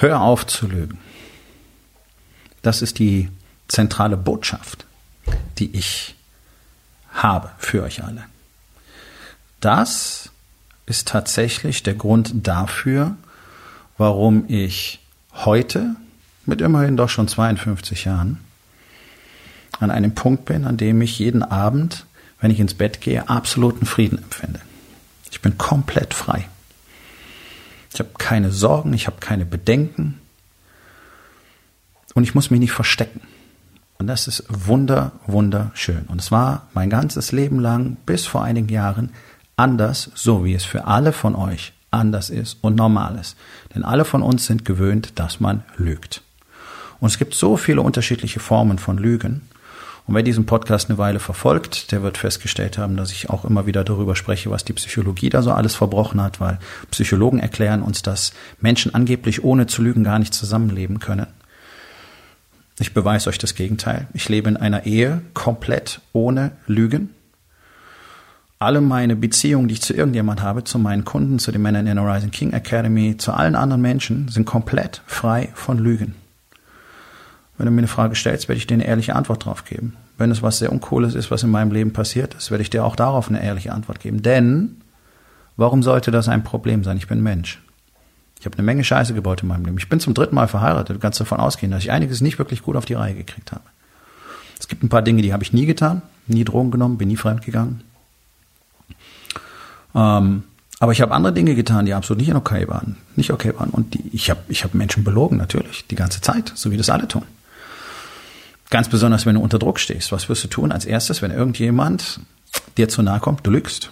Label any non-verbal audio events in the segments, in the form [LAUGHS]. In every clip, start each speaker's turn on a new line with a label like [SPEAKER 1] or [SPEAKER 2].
[SPEAKER 1] Hör auf zu lügen. Das ist die zentrale Botschaft, die ich habe für euch alle. Das ist tatsächlich der Grund dafür, warum ich heute mit immerhin doch schon 52 Jahren an einem Punkt bin, an dem ich jeden Abend, wenn ich ins Bett gehe, absoluten Frieden empfinde. Ich bin komplett frei. Ich habe keine Sorgen, ich habe keine Bedenken und ich muss mich nicht verstecken. Und das ist wunder, wunderschön. Und es war mein ganzes Leben lang bis vor einigen Jahren anders, so wie es für alle von euch anders ist und normal ist. Denn alle von uns sind gewöhnt, dass man lügt. Und es gibt so viele unterschiedliche Formen von Lügen. Und wer diesen Podcast eine Weile verfolgt, der wird festgestellt haben, dass ich auch immer wieder darüber spreche, was die Psychologie da so alles verbrochen hat, weil Psychologen erklären uns, dass Menschen angeblich ohne zu lügen gar nicht zusammenleben können. Ich beweise euch das Gegenteil. Ich lebe in einer Ehe komplett ohne Lügen. Alle meine Beziehungen, die ich zu irgendjemand habe, zu meinen Kunden, zu den Männern in der Rising King Academy, zu allen anderen Menschen, sind komplett frei von Lügen. Wenn du mir eine Frage stellst, werde ich dir eine ehrliche Antwort drauf geben. Wenn es was sehr Uncooles ist, was in meinem Leben passiert ist, werde ich dir auch darauf eine ehrliche Antwort geben. Denn, warum sollte das ein Problem sein? Ich bin Mensch. Ich habe eine Menge Scheiße gebaut in meinem Leben. Ich bin zum dritten Mal verheiratet. Du kannst davon ausgehen, dass ich einiges nicht wirklich gut auf die Reihe gekriegt habe. Es gibt ein paar Dinge, die habe ich nie getan, nie Drogen genommen, bin nie fremdgegangen. Ähm, aber ich habe andere Dinge getan, die absolut nicht okay waren, nicht okay waren. Und die, ich habe ich hab Menschen belogen natürlich die ganze Zeit, so wie das alle tun. Ganz besonders, wenn du unter Druck stehst. Was wirst du tun als erstes, wenn irgendjemand dir zu nahe kommt? Du lügst.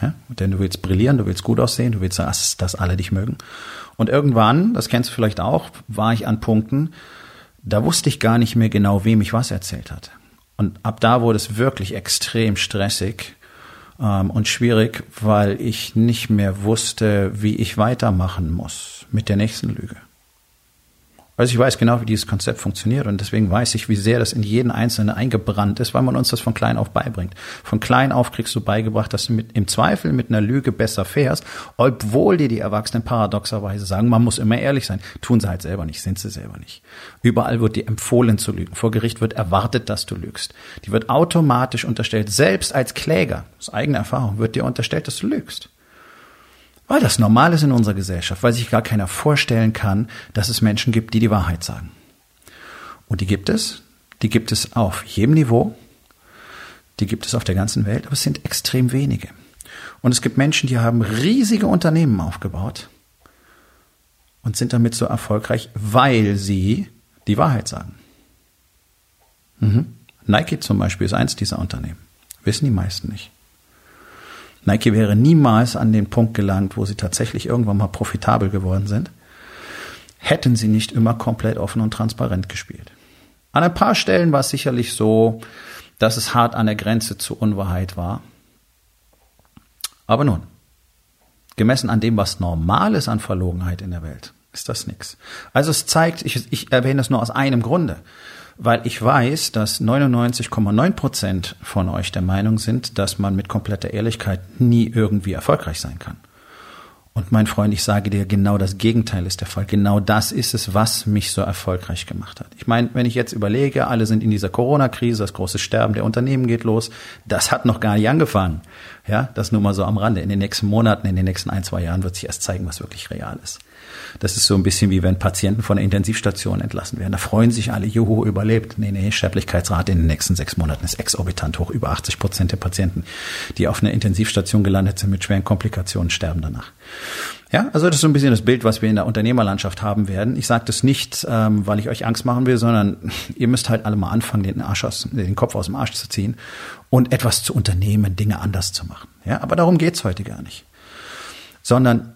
[SPEAKER 1] Ja? Denn du willst brillieren, du willst gut aussehen, du willst, dass, dass alle dich mögen. Und irgendwann, das kennst du vielleicht auch, war ich an Punkten, da wusste ich gar nicht mehr genau, wem ich was erzählt hatte. Und ab da wurde es wirklich extrem stressig ähm, und schwierig, weil ich nicht mehr wusste, wie ich weitermachen muss mit der nächsten Lüge. Also ich weiß genau, wie dieses Konzept funktioniert und deswegen weiß ich, wie sehr das in jeden Einzelnen eingebrannt ist, weil man uns das von klein auf beibringt. Von klein auf kriegst du beigebracht, dass du mit, im Zweifel mit einer Lüge besser fährst, obwohl dir die Erwachsenen paradoxerweise sagen, man muss immer ehrlich sein. Tun sie halt selber nicht, sind sie selber nicht. Überall wird dir empfohlen zu lügen. Vor Gericht wird erwartet, dass du lügst. Die wird automatisch unterstellt, selbst als Kläger, aus eigener Erfahrung, wird dir unterstellt, dass du lügst. Weil das normal ist in unserer Gesellschaft, weil sich gar keiner vorstellen kann, dass es Menschen gibt, die die Wahrheit sagen. Und die gibt es, die gibt es auf jedem Niveau, die gibt es auf der ganzen Welt, aber es sind extrem wenige. Und es gibt Menschen, die haben riesige Unternehmen aufgebaut und sind damit so erfolgreich, weil sie die Wahrheit sagen. Mhm. Nike zum Beispiel ist eins dieser Unternehmen. Wissen die meisten nicht. Nike wäre niemals an den Punkt gelangt, wo sie tatsächlich irgendwann mal profitabel geworden sind, hätten sie nicht immer komplett offen und transparent gespielt. An ein paar Stellen war es sicherlich so, dass es hart an der Grenze zur Unwahrheit war. Aber nun, gemessen an dem, was normal ist an Verlogenheit in der Welt, ist das nichts. Also es zeigt, ich, ich erwähne das nur aus einem Grunde weil ich weiß, dass 99,9 Prozent von euch der Meinung sind, dass man mit kompletter Ehrlichkeit nie irgendwie erfolgreich sein kann. Und mein Freund, ich sage dir, genau das Gegenteil ist der Fall. Genau das ist es, was mich so erfolgreich gemacht hat. Ich meine, wenn ich jetzt überlege, alle sind in dieser Corona-Krise, das große Sterben der Unternehmen geht los, das hat noch gar nicht angefangen. Ja, das nur mal so am Rande. In den nächsten Monaten, in den nächsten ein, zwei Jahren wird sich erst zeigen, was wirklich real ist. Das ist so ein bisschen wie wenn Patienten von der Intensivstation entlassen werden. Da freuen sich alle, juhu, überlebt. Nee, nee, Sterblichkeitsrate in den nächsten sechs Monaten ist exorbitant hoch. Über 80 Prozent der Patienten, die auf einer Intensivstation gelandet sind mit schweren Komplikationen, sterben danach. Ja, also das ist so ein bisschen das Bild, was wir in der Unternehmerlandschaft haben werden. Ich sage das nicht, ähm, weil ich euch Angst machen will, sondern [LAUGHS] ihr müsst halt alle mal anfangen, den, Arsch aus, den Kopf aus dem Arsch zu ziehen und etwas zu unternehmen, Dinge anders zu machen. Ja, aber darum geht's heute gar nicht. Sondern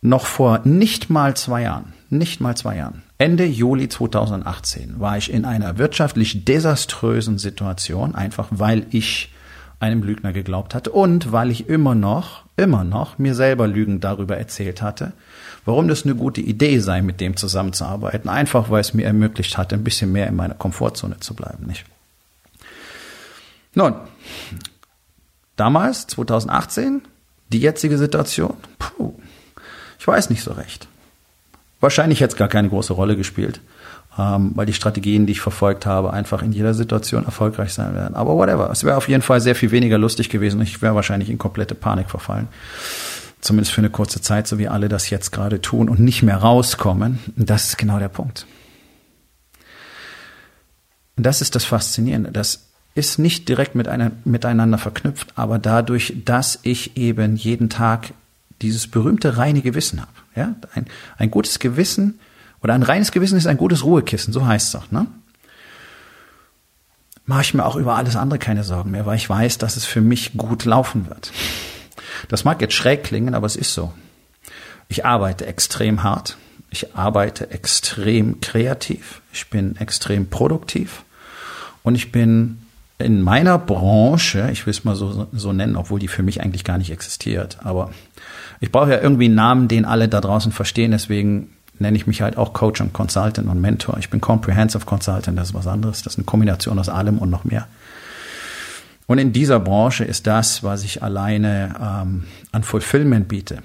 [SPEAKER 1] noch vor nicht mal zwei Jahren, nicht mal zwei Jahren, Ende Juli 2018 war ich in einer wirtschaftlich desaströsen Situation, einfach weil ich einem Lügner geglaubt hatte und weil ich immer noch, immer noch mir selber Lügen darüber erzählt hatte, warum das eine gute Idee sei, mit dem zusammenzuarbeiten, einfach weil es mir ermöglicht hatte, ein bisschen mehr in meiner Komfortzone zu bleiben, nicht? Nun, damals, 2018, die jetzige Situation, puh, ich weiß nicht so recht. Wahrscheinlich hätte es gar keine große Rolle gespielt, ähm, weil die Strategien, die ich verfolgt habe, einfach in jeder Situation erfolgreich sein werden. Aber whatever. Es wäre auf jeden Fall sehr viel weniger lustig gewesen. Ich wäre wahrscheinlich in komplette Panik verfallen. Zumindest für eine kurze Zeit, so wie alle das jetzt gerade tun und nicht mehr rauskommen. Und das ist genau der Punkt. Und das ist das Faszinierende. Das ist nicht direkt mit einer, miteinander verknüpft, aber dadurch, dass ich eben jeden Tag dieses berühmte reine Gewissen habe. Ja? Ein, ein gutes Gewissen oder ein reines Gewissen ist ein gutes Ruhekissen, so heißt es doch. Ne? Mache ich mir auch über alles andere keine Sorgen mehr, weil ich weiß, dass es für mich gut laufen wird. Das mag jetzt schräg klingen, aber es ist so. Ich arbeite extrem hart. Ich arbeite extrem kreativ. Ich bin extrem produktiv. Und ich bin in meiner Branche, ich will es mal so, so nennen, obwohl die für mich eigentlich gar nicht existiert, aber ich brauche ja irgendwie einen Namen, den alle da draußen verstehen, deswegen nenne ich mich halt auch Coach und Consultant und Mentor. Ich bin Comprehensive Consultant, das ist was anderes, das ist eine Kombination aus allem und noch mehr. Und in dieser Branche ist das, was ich alleine ähm, an Fulfillment biete,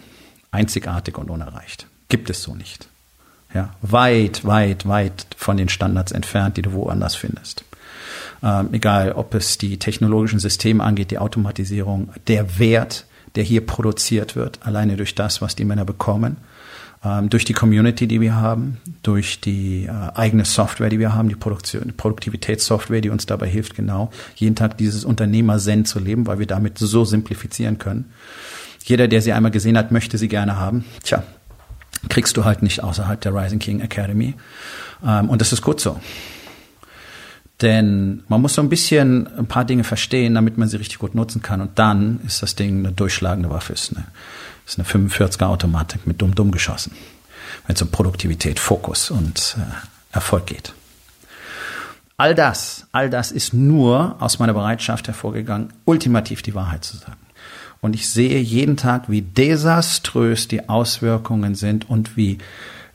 [SPEAKER 1] einzigartig und unerreicht. Gibt es so nicht. Ja, weit, weit, weit von den Standards entfernt, die du woanders findest. Ähm, egal, ob es die technologischen Systeme angeht, die Automatisierung, der Wert, der hier produziert wird, alleine durch das, was die Männer bekommen, durch die Community, die wir haben, durch die äh, eigene Software, die wir haben, die Produktion, Produktivitätssoftware, die uns dabei hilft, genau jeden Tag dieses Unternehmer-Zen zu leben, weil wir damit so simplifizieren können. Jeder, der sie einmal gesehen hat, möchte sie gerne haben. Tja, kriegst du halt nicht außerhalb der Rising King Academy. Ähm, und das ist gut so. Denn man muss so ein bisschen ein paar Dinge verstehen, damit man sie richtig gut nutzen kann. Und dann ist das Ding eine durchschlagende Waffe. Ist eine, ist eine 45er Automatik mit dumm-dumm geschossen. Wenn es um Produktivität, Fokus und äh, Erfolg geht. All das, all das ist nur aus meiner Bereitschaft hervorgegangen, ultimativ die Wahrheit zu sagen. Und ich sehe jeden Tag, wie desaströs die Auswirkungen sind und wie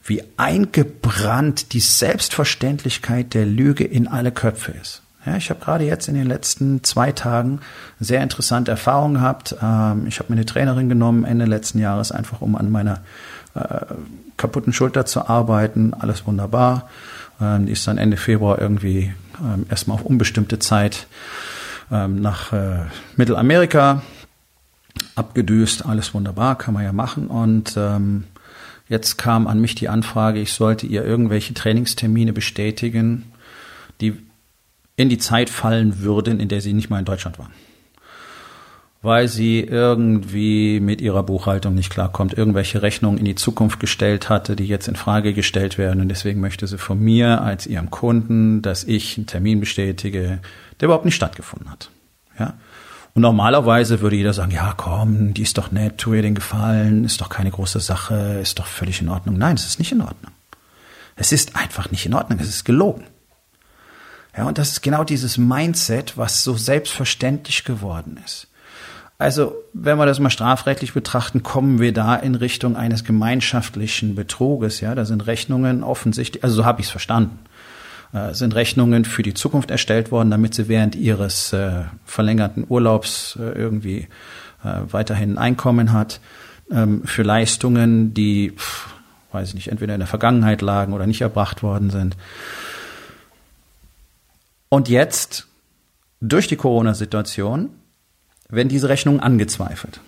[SPEAKER 1] wie eingebrannt die Selbstverständlichkeit der Lüge in alle Köpfe ist. Ja, ich habe gerade jetzt in den letzten zwei Tagen sehr interessante Erfahrungen gehabt. Ähm, ich habe mir eine Trainerin genommen Ende letzten Jahres, einfach um an meiner äh, kaputten Schulter zu arbeiten. Alles wunderbar. Ähm, die ist dann Ende Februar irgendwie ähm, erstmal auf unbestimmte Zeit ähm, nach äh, Mittelamerika abgedüst. Alles wunderbar, kann man ja machen. Und ähm, Jetzt kam an mich die Anfrage, ich sollte ihr irgendwelche Trainingstermine bestätigen, die in die Zeit fallen würden, in der sie nicht mal in Deutschland war. Weil sie irgendwie mit ihrer Buchhaltung nicht klarkommt, irgendwelche Rechnungen in die Zukunft gestellt hatte, die jetzt in Frage gestellt werden. Und deswegen möchte sie von mir als ihrem Kunden, dass ich einen Termin bestätige, der überhaupt nicht stattgefunden hat. Ja. Und normalerweise würde jeder sagen, ja komm, die ist doch nett, tu ihr den Gefallen, ist doch keine große Sache, ist doch völlig in Ordnung. Nein, es ist nicht in Ordnung. Es ist einfach nicht in Ordnung, es ist gelogen. Ja, und das ist genau dieses Mindset, was so selbstverständlich geworden ist. Also, wenn wir das mal strafrechtlich betrachten, kommen wir da in Richtung eines gemeinschaftlichen Betruges. Ja, da sind Rechnungen offensichtlich, also so habe ich es verstanden äh, sind Rechnungen für die Zukunft erstellt worden, damit sie während ihres äh, verlängerten Urlaubs äh, irgendwie äh, weiterhin ein Einkommen hat ähm, für Leistungen, die, pff, weiß ich nicht, entweder in der Vergangenheit lagen oder nicht erbracht worden sind. Und jetzt, durch die Corona-Situation, werden diese Rechnungen angezweifelt.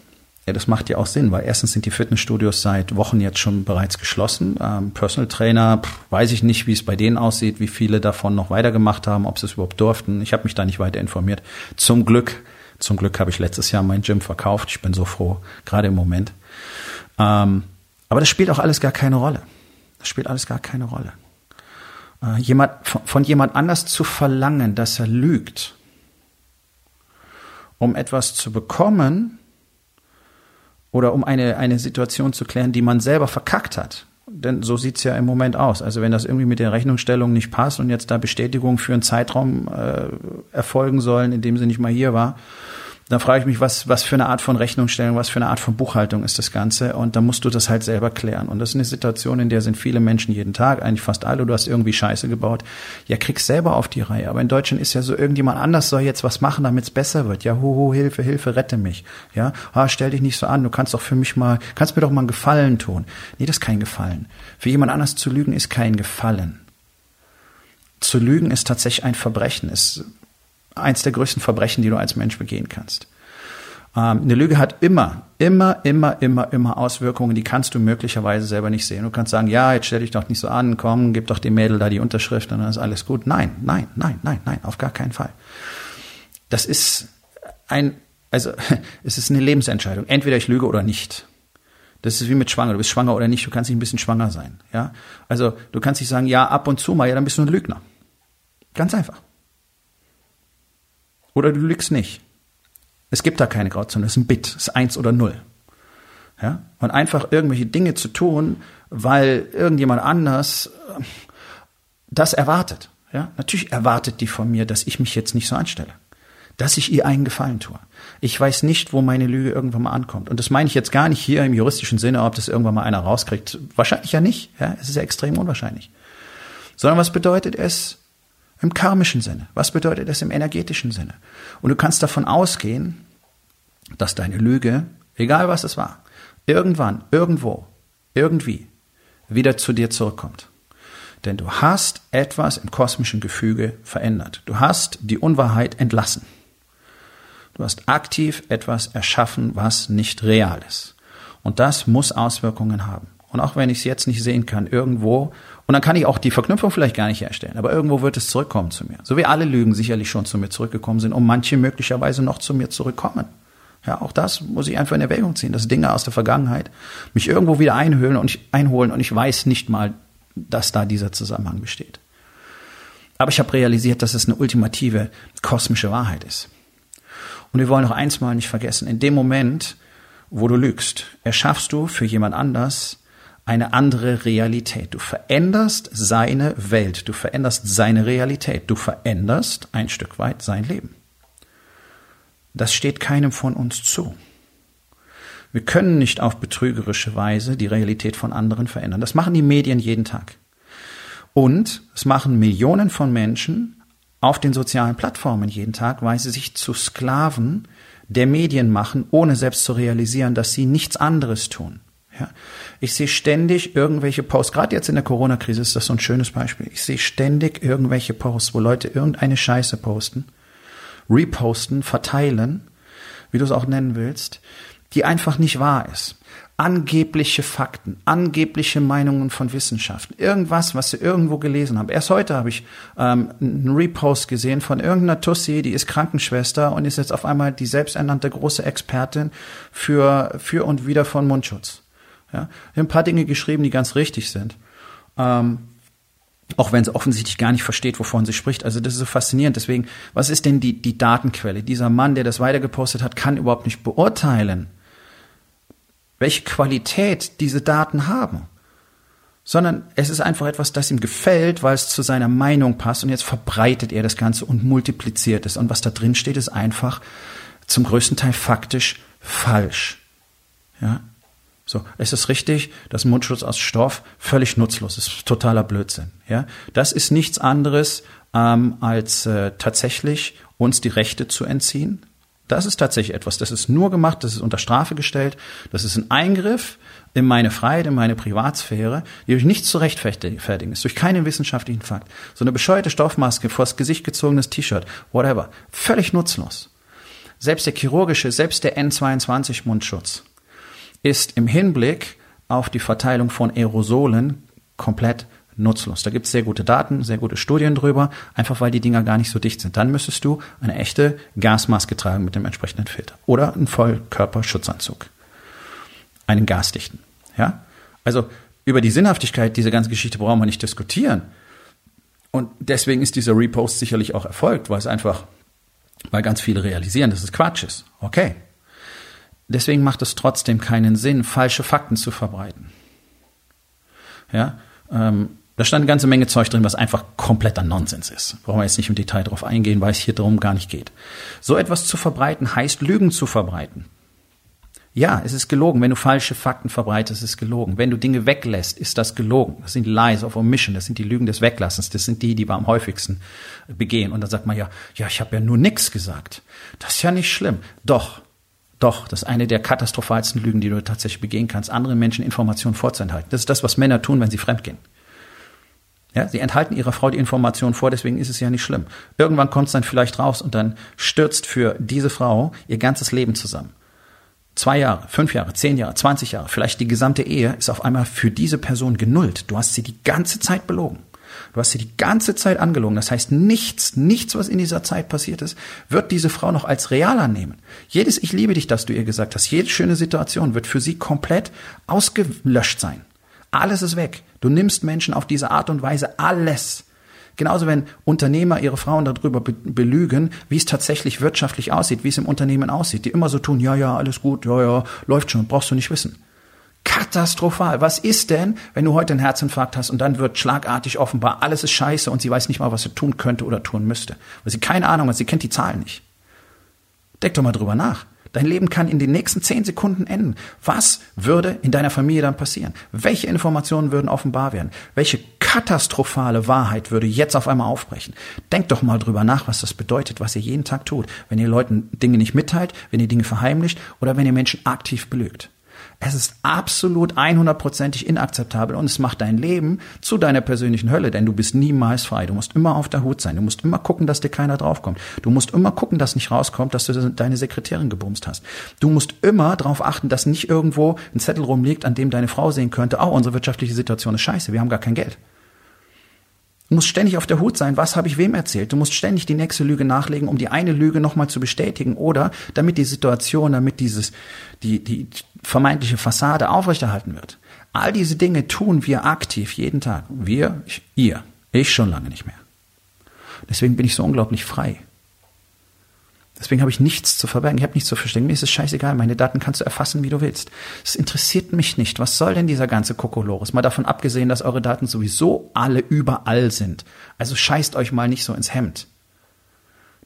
[SPEAKER 1] Ja, das macht ja auch Sinn, weil erstens sind die Fitnessstudios seit Wochen jetzt schon bereits geschlossen. Ähm, Personal Trainer, pff, weiß ich nicht, wie es bei denen aussieht, wie viele davon noch weitergemacht haben, ob sie es überhaupt durften. Ich habe mich da nicht weiter informiert. Zum Glück, zum Glück habe ich letztes Jahr mein Gym verkauft. Ich bin so froh, gerade im Moment. Ähm, aber das spielt auch alles gar keine Rolle. Das spielt alles gar keine Rolle. Äh, jemand, von, von jemand anders zu verlangen, dass er lügt, um etwas zu bekommen, oder um eine, eine Situation zu klären, die man selber verkackt hat. Denn so sieht's ja im Moment aus. Also wenn das irgendwie mit der Rechnungsstellung nicht passt und jetzt da Bestätigungen für einen Zeitraum äh, erfolgen sollen, in dem sie nicht mal hier war, dann frage ich mich, was, was für eine Art von Rechnungsstellung, was für eine Art von Buchhaltung ist das Ganze? Und da musst du das halt selber klären. Und das ist eine Situation, in der sind viele Menschen jeden Tag, eigentlich fast alle, du hast irgendwie Scheiße gebaut. Ja, kriegst selber auf die Reihe. Aber in Deutschland ist ja so, irgendjemand anders soll jetzt was machen, damit es besser wird. Ja, hoho, Hilfe, Hilfe, rette mich. Ja, ah, stell dich nicht so an, du kannst doch für mich mal, kannst mir doch mal einen Gefallen tun. Nee, das ist kein Gefallen. Für jemand anders zu lügen ist kein Gefallen. Zu lügen ist tatsächlich ein Verbrechen, ist eins der größten Verbrechen, die du als Mensch begehen kannst. Ähm, eine Lüge hat immer, immer, immer, immer, immer Auswirkungen, die kannst du möglicherweise selber nicht sehen. Du kannst sagen, ja, jetzt stell dich doch nicht so an, komm, gib doch dem Mädel da die Unterschrift und dann ist alles gut. Nein, nein, nein, nein, nein, auf gar keinen Fall. Das ist ein, also [LAUGHS] es ist eine Lebensentscheidung. Entweder ich lüge oder nicht. Das ist wie mit schwanger. Du bist schwanger oder nicht. Du kannst nicht ein bisschen schwanger sein. Ja, also du kannst nicht sagen, ja, ab und zu mal, ja, dann bist du ein Lügner. Ganz einfach. Oder du lügst nicht. Es gibt da keine Grauzone, es ist ein Bit, es ist eins oder null. Ja? Und einfach irgendwelche Dinge zu tun, weil irgendjemand anders äh, das erwartet. Ja? Natürlich erwartet die von mir, dass ich mich jetzt nicht so anstelle. Dass ich ihr einen Gefallen tue. Ich weiß nicht, wo meine Lüge irgendwann mal ankommt. Und das meine ich jetzt gar nicht hier im juristischen Sinne, ob das irgendwann mal einer rauskriegt. Wahrscheinlich ja nicht. Ja? Es ist ja extrem unwahrscheinlich. Sondern was bedeutet es, im karmischen Sinne. Was bedeutet das im energetischen Sinne? Und du kannst davon ausgehen, dass deine Lüge, egal was es war, irgendwann, irgendwo, irgendwie wieder zu dir zurückkommt. Denn du hast etwas im kosmischen Gefüge verändert. Du hast die Unwahrheit entlassen. Du hast aktiv etwas erschaffen, was nicht real ist. Und das muss Auswirkungen haben. Und auch wenn ich es jetzt nicht sehen kann, irgendwo, und dann kann ich auch die Verknüpfung vielleicht gar nicht herstellen, aber irgendwo wird es zurückkommen zu mir. So wie alle Lügen sicherlich schon zu mir zurückgekommen sind und manche möglicherweise noch zu mir zurückkommen. Ja, auch das muss ich einfach in Erwägung ziehen, dass Dinge aus der Vergangenheit mich irgendwo wieder einhüllen und ich, einholen und ich weiß nicht mal, dass da dieser Zusammenhang besteht. Aber ich habe realisiert, dass es eine ultimative kosmische Wahrheit ist. Und wir wollen noch eins mal nicht vergessen. In dem Moment, wo du lügst, erschaffst du für jemand anders eine andere Realität. Du veränderst seine Welt, du veränderst seine Realität, du veränderst ein Stück weit sein Leben. Das steht keinem von uns zu. Wir können nicht auf betrügerische Weise die Realität von anderen verändern. Das machen die Medien jeden Tag. Und es machen Millionen von Menschen auf den sozialen Plattformen jeden Tag, weil sie sich zu Sklaven der Medien machen, ohne selbst zu realisieren, dass sie nichts anderes tun. Ja. Ich sehe ständig irgendwelche Posts, gerade jetzt in der Corona-Krise ist das so ein schönes Beispiel. Ich sehe ständig irgendwelche Posts, wo Leute irgendeine Scheiße posten, reposten, verteilen, wie du es auch nennen willst, die einfach nicht wahr ist. Angebliche Fakten, angebliche Meinungen von Wissenschaften, irgendwas, was sie irgendwo gelesen haben. Erst heute habe ich ähm, einen Repost gesehen von irgendeiner Tussi, die ist Krankenschwester und ist jetzt auf einmal die selbsternannte große Expertin für, für und wieder von Mundschutz. Ja, ich habe ein paar Dinge geschrieben, die ganz richtig sind. Ähm, auch wenn sie offensichtlich gar nicht versteht, wovon sie spricht. Also das ist so faszinierend. Deswegen, was ist denn die, die Datenquelle? Dieser Mann, der das weitergepostet hat, kann überhaupt nicht beurteilen, welche Qualität diese Daten haben. Sondern es ist einfach etwas, das ihm gefällt, weil es zu seiner Meinung passt und jetzt verbreitet er das Ganze und multipliziert es. Und was da drin steht, ist einfach zum größten Teil faktisch falsch. Ja, so, es ist richtig, dass Mundschutz aus Stoff völlig nutzlos ist, totaler Blödsinn. Ja, das ist nichts anderes ähm, als äh, tatsächlich uns die Rechte zu entziehen. Das ist tatsächlich etwas. Das ist nur gemacht, das ist unter Strafe gestellt. Das ist ein Eingriff in meine Freiheit, in meine Privatsphäre, die durch nichts zu rechtfertigen ist, durch keinen wissenschaftlichen Fakt. So eine bescheuerte Stoffmaske, vors Gesicht gezogenes T-Shirt, whatever. Völlig nutzlos. Selbst der chirurgische, selbst der N22-Mundschutz ist im Hinblick auf die Verteilung von Aerosolen komplett nutzlos. Da gibt es sehr gute Daten, sehr gute Studien drüber, einfach weil die Dinger gar nicht so dicht sind. Dann müsstest du eine echte Gasmaske tragen mit dem entsprechenden Filter oder einen Vollkörperschutzanzug. Einen gasdichten. Ja? Also über die Sinnhaftigkeit dieser ganzen Geschichte brauchen wir nicht diskutieren. Und deswegen ist dieser Repost sicherlich auch erfolgt, weil es einfach, weil ganz viele realisieren, dass es Quatsch ist. Okay. Deswegen macht es trotzdem keinen Sinn, falsche Fakten zu verbreiten. Ja, ähm, da stand eine ganze Menge Zeug drin, was einfach kompletter Nonsens ist. Brauchen wir jetzt nicht im Detail drauf eingehen, weil es hier darum gar nicht geht. So etwas zu verbreiten heißt Lügen zu verbreiten. Ja, es ist gelogen. Wenn du falsche Fakten verbreitest, ist es gelogen. Wenn du Dinge weglässt, ist das gelogen. Das sind Lies of Omission. Das sind die Lügen des Weglassens. Das sind die, die wir am häufigsten begehen. Und dann sagt man ja, ja, ich habe ja nur nichts gesagt. Das ist ja nicht schlimm. Doch, doch, das ist eine der katastrophalsten Lügen, die du tatsächlich begehen kannst, anderen Menschen Informationen vorzuenthalten. Das ist das, was Männer tun, wenn sie fremdgehen. Ja, sie enthalten ihrer Frau die Informationen vor, deswegen ist es ja nicht schlimm. Irgendwann kommt es dann vielleicht raus und dann stürzt für diese Frau ihr ganzes Leben zusammen zwei Jahre, fünf Jahre, zehn Jahre, zwanzig Jahre, vielleicht die gesamte Ehe ist auf einmal für diese Person genullt. Du hast sie die ganze Zeit belogen. Du hast sie die ganze Zeit angelogen. Das heißt, nichts, nichts, was in dieser Zeit passiert ist, wird diese Frau noch als real annehmen. Jedes Ich liebe dich, das du ihr gesagt hast, jede schöne Situation wird für sie komplett ausgelöscht sein. Alles ist weg. Du nimmst Menschen auf diese Art und Weise alles Genauso wenn Unternehmer ihre Frauen darüber belügen, wie es tatsächlich wirtschaftlich aussieht, wie es im Unternehmen aussieht, die immer so tun, ja, ja, alles gut, ja, ja, läuft schon, brauchst du nicht wissen. Katastrophal. Was ist denn, wenn du heute einen Herzinfarkt hast und dann wird schlagartig offenbar, alles ist scheiße und sie weiß nicht mal, was sie tun könnte oder tun müsste. Weil sie keine Ahnung hat, sie kennt die Zahlen nicht. Denk doch mal drüber nach. Dein Leben kann in den nächsten zehn Sekunden enden. Was würde in deiner Familie dann passieren? Welche Informationen würden offenbar werden? Welche katastrophale Wahrheit würde jetzt auf einmal aufbrechen? Denkt doch mal drüber nach, was das bedeutet, was ihr jeden Tag tut, wenn ihr Leuten Dinge nicht mitteilt, wenn ihr Dinge verheimlicht oder wenn ihr Menschen aktiv belügt. Es ist absolut 100%ig inakzeptabel und es macht dein Leben zu deiner persönlichen Hölle, denn du bist niemals frei. Du musst immer auf der Hut sein. Du musst immer gucken, dass dir keiner draufkommt. Du musst immer gucken, dass nicht rauskommt, dass du deine Sekretärin gebumst hast. Du musst immer darauf achten, dass nicht irgendwo ein Zettel rumliegt, an dem deine Frau sehen könnte, oh, unsere wirtschaftliche Situation ist scheiße, wir haben gar kein Geld. Du musst ständig auf der Hut sein, was habe ich wem erzählt. Du musst ständig die nächste Lüge nachlegen, um die eine Lüge nochmal zu bestätigen oder damit die Situation, damit dieses, die, die vermeintliche Fassade aufrechterhalten wird. All diese Dinge tun wir aktiv jeden Tag. Wir, ich, ihr, ich schon lange nicht mehr. Deswegen bin ich so unglaublich frei. Deswegen habe ich nichts zu verbergen, ich habe nichts zu verstecken. Mir ist es scheißegal, meine Daten kannst du erfassen, wie du willst. Es interessiert mich nicht. Was soll denn dieser ganze Kokolores? Mal davon abgesehen, dass eure Daten sowieso alle überall sind. Also scheißt euch mal nicht so ins Hemd.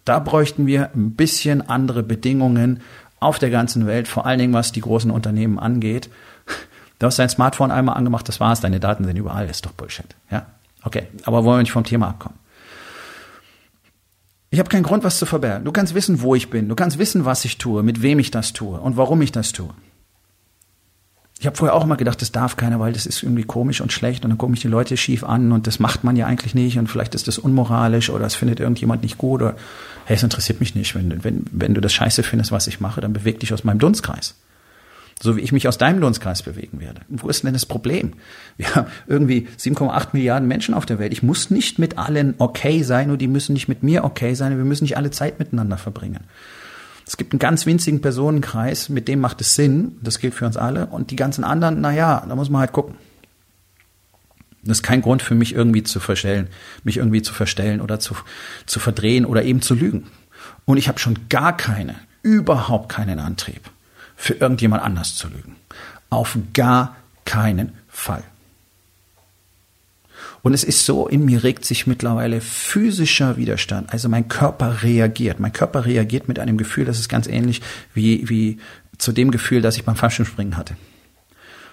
[SPEAKER 1] Da bräuchten wir ein bisschen andere Bedingungen auf der ganzen Welt, vor allen Dingen was die großen Unternehmen angeht. Du hast dein Smartphone einmal angemacht, das war's, deine Daten sind überall, ist doch Bullshit. Ja? Okay, aber wollen wir nicht vom Thema abkommen. Ich habe keinen Grund, was zu verbergen. Du kannst wissen, wo ich bin. Du kannst wissen, was ich tue, mit wem ich das tue und warum ich das tue. Ich habe vorher auch immer gedacht, das darf keiner, weil das ist irgendwie komisch und schlecht und dann gucken mich die Leute schief an und das macht man ja eigentlich nicht und vielleicht ist das unmoralisch oder es findet irgendjemand nicht gut oder hey, es interessiert mich nicht. Wenn, wenn, wenn du das scheiße findest, was ich mache, dann beweg dich aus meinem Dunstkreis. So wie ich mich aus deinem Dunstkreis bewegen werde. Wo ist denn das Problem? Wir haben irgendwie 7,8 Milliarden Menschen auf der Welt. Ich muss nicht mit allen okay sein und die müssen nicht mit mir okay sein. Wir müssen nicht alle Zeit miteinander verbringen. Es gibt einen ganz winzigen Personenkreis, mit dem macht es Sinn. Das gilt für uns alle. Und die ganzen anderen, na ja, da muss man halt gucken. Das ist kein Grund für mich irgendwie zu verstellen, mich irgendwie zu verstellen oder zu, zu verdrehen oder eben zu lügen. Und ich habe schon gar keine, überhaupt keinen Antrieb für irgendjemand anders zu lügen. Auf gar keinen Fall. Und es ist so, in mir regt sich mittlerweile physischer Widerstand. Also mein Körper reagiert. Mein Körper reagiert mit einem Gefühl, das ist ganz ähnlich wie, wie zu dem Gefühl, das ich beim Fallschirmspringen hatte.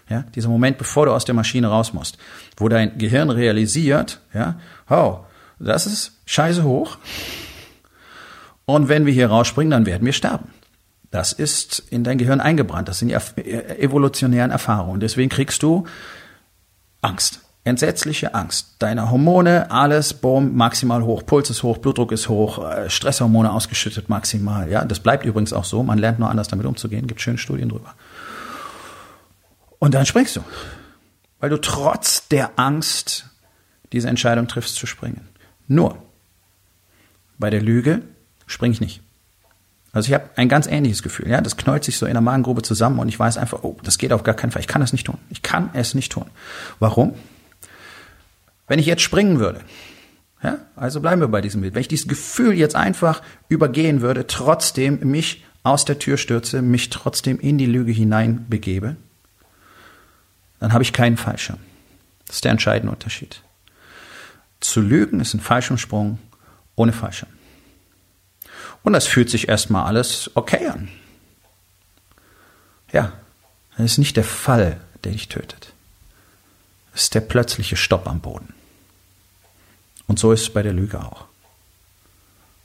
[SPEAKER 1] Ja, dieser Moment, bevor du aus der Maschine raus musst, wo dein Gehirn realisiert, ja, oh, das ist scheiße hoch. Und wenn wir hier rausspringen, dann werden wir sterben. Das ist in dein Gehirn eingebrannt. Das sind die äh, evolutionären Erfahrungen. Deswegen kriegst du Angst. Entsetzliche Angst. Deine Hormone, alles, boom, maximal hoch. Puls ist hoch, Blutdruck ist hoch, äh, Stresshormone ausgeschüttet maximal. Ja, das bleibt übrigens auch so. Man lernt nur anders damit umzugehen. Gibt schöne Studien drüber. Und dann springst du, weil du trotz der Angst diese Entscheidung triffst zu springen. Nur, bei der Lüge springe ich nicht. Also ich habe ein ganz ähnliches Gefühl. Ja, das knäut sich so in der Magengrube zusammen und ich weiß einfach, oh, das geht auf gar keinen Fall. Ich kann das nicht tun. Ich kann es nicht tun. Warum? Wenn ich jetzt springen würde, ja, also bleiben wir bei diesem Bild. Wenn ich dieses Gefühl jetzt einfach übergehen würde, trotzdem mich aus der Tür stürze, mich trotzdem in die Lüge hinein begebe, dann habe ich keinen Fallschirm. Das ist der entscheidende Unterschied. Zu lügen ist ein Fallschirmsprung ohne Fallschirm. Und das fühlt sich erstmal alles okay an. Ja, das ist nicht der Fall, der dich tötet. Das ist der plötzliche Stopp am Boden. Und so ist es bei der Lüge auch.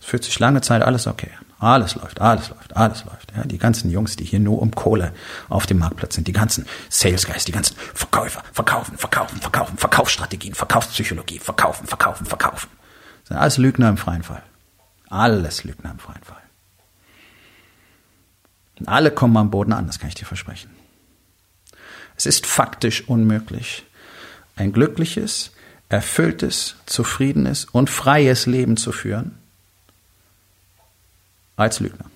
[SPEAKER 1] Es fühlt sich lange Zeit alles okay. Alles läuft, alles läuft, alles läuft. Ja, die ganzen Jungs, die hier nur um Kohle auf dem Marktplatz sind, die ganzen Sales Guys, die ganzen Verkäufer, verkaufen, verkaufen, verkaufen, Verkaufsstrategien, Verkaufspsychologie, verkaufen, verkaufen, verkaufen. Das sind alles Lügner im freien Fall. Alles Lügner im freien Fall. Und alle kommen am Boden an, das kann ich dir versprechen. Es ist faktisch unmöglich, ein glückliches, erfülltes, zufriedenes und freies Leben zu führen als Lügner.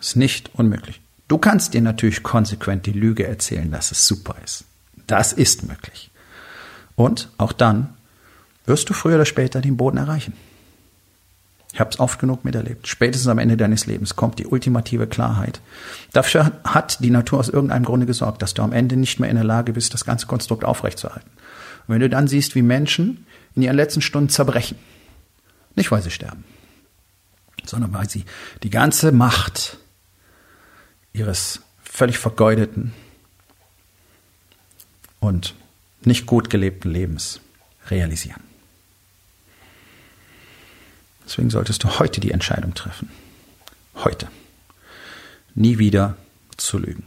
[SPEAKER 1] Ist nicht unmöglich. Du kannst dir natürlich konsequent die Lüge erzählen, dass es super ist. Das ist möglich. Und auch dann wirst du früher oder später den Boden erreichen. Ich habe es oft genug miterlebt. Spätestens am Ende deines Lebens kommt die ultimative Klarheit. Dafür hat die Natur aus irgendeinem Grunde gesorgt, dass du am Ende nicht mehr in der Lage bist, das ganze Konstrukt aufrechtzuerhalten. Und wenn du dann siehst, wie Menschen in ihren letzten Stunden zerbrechen, nicht weil sie sterben, sondern weil sie die ganze Macht ihres völlig vergeudeten und nicht gut gelebten Lebens realisieren. Deswegen solltest du heute die Entscheidung treffen. Heute. Nie wieder zu lügen.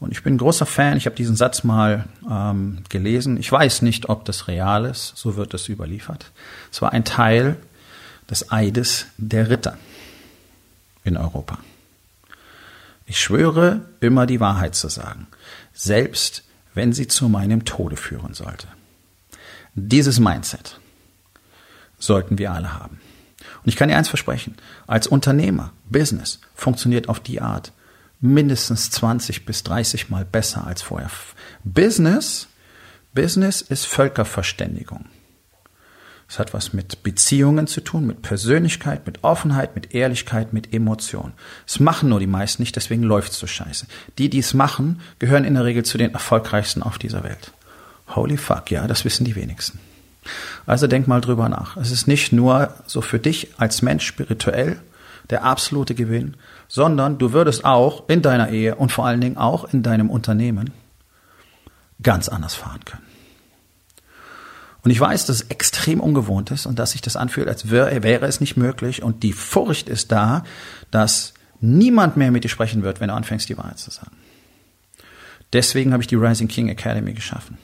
[SPEAKER 1] Und ich bin ein großer Fan, ich habe diesen Satz mal ähm, gelesen. Ich weiß nicht, ob das real ist, so wird es überliefert. Es war ein Teil des Eides der Ritter in Europa. Ich schwöre, immer die Wahrheit zu sagen, selbst wenn sie zu meinem Tode führen sollte. Dieses Mindset sollten wir alle haben. Und ich kann dir eins versprechen, als Unternehmer, Business funktioniert auf die Art mindestens 20 bis 30 Mal besser als vorher. Business, Business ist Völkerverständigung. Es hat was mit Beziehungen zu tun, mit Persönlichkeit, mit Offenheit, mit Ehrlichkeit, mit Emotion. Es machen nur die meisten nicht, deswegen läuft's so scheiße. Die, die es machen, gehören in der Regel zu den erfolgreichsten auf dieser Welt. Holy fuck, ja, das wissen die wenigsten. Also denk mal drüber nach. Es ist nicht nur so für dich als Mensch spirituell der absolute Gewinn, sondern du würdest auch in deiner Ehe und vor allen Dingen auch in deinem Unternehmen ganz anders fahren können. Und ich weiß, dass es extrem ungewohnt ist und dass sich das anfühlt, als wäre, wäre es nicht möglich. Und die Furcht ist da, dass niemand mehr mit dir sprechen wird, wenn du anfängst, die Wahrheit zu sagen. Deswegen habe ich die Rising King Academy geschaffen.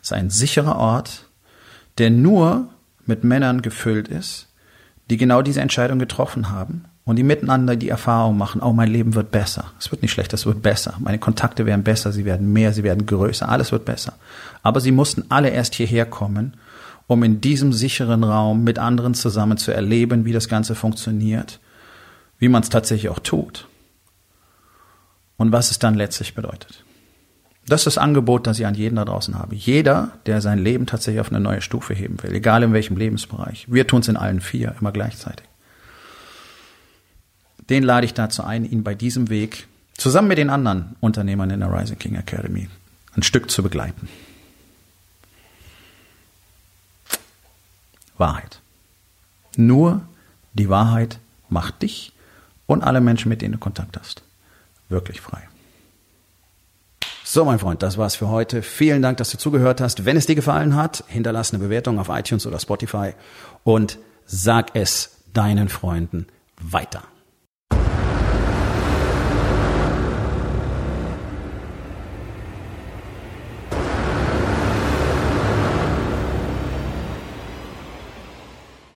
[SPEAKER 1] Es ist ein sicherer Ort, der nur mit Männern gefüllt ist, die genau diese Entscheidung getroffen haben und die miteinander die Erfahrung machen, oh, mein Leben wird besser. Es wird nicht schlechter, es wird besser. Meine Kontakte werden besser, sie werden mehr, sie werden größer, alles wird besser. Aber sie mussten alle erst hierher kommen, um in diesem sicheren Raum mit anderen zusammen zu erleben, wie das Ganze funktioniert, wie man es tatsächlich auch tut und was es dann letztlich bedeutet. Das ist das Angebot, das ich an jeden da draußen habe. Jeder, der sein Leben tatsächlich auf eine neue Stufe heben will, egal in welchem Lebensbereich. Wir tun es in allen vier, immer gleichzeitig den lade ich dazu ein, ihn bei diesem Weg zusammen mit den anderen Unternehmern in der Rising King Academy ein Stück zu begleiten. Wahrheit. Nur die Wahrheit macht dich und alle Menschen, mit denen du Kontakt hast, wirklich frei. So, mein Freund, das war's für heute. Vielen Dank, dass du zugehört hast. Wenn es dir gefallen hat, hinterlass eine Bewertung auf iTunes oder Spotify und sag es deinen Freunden weiter.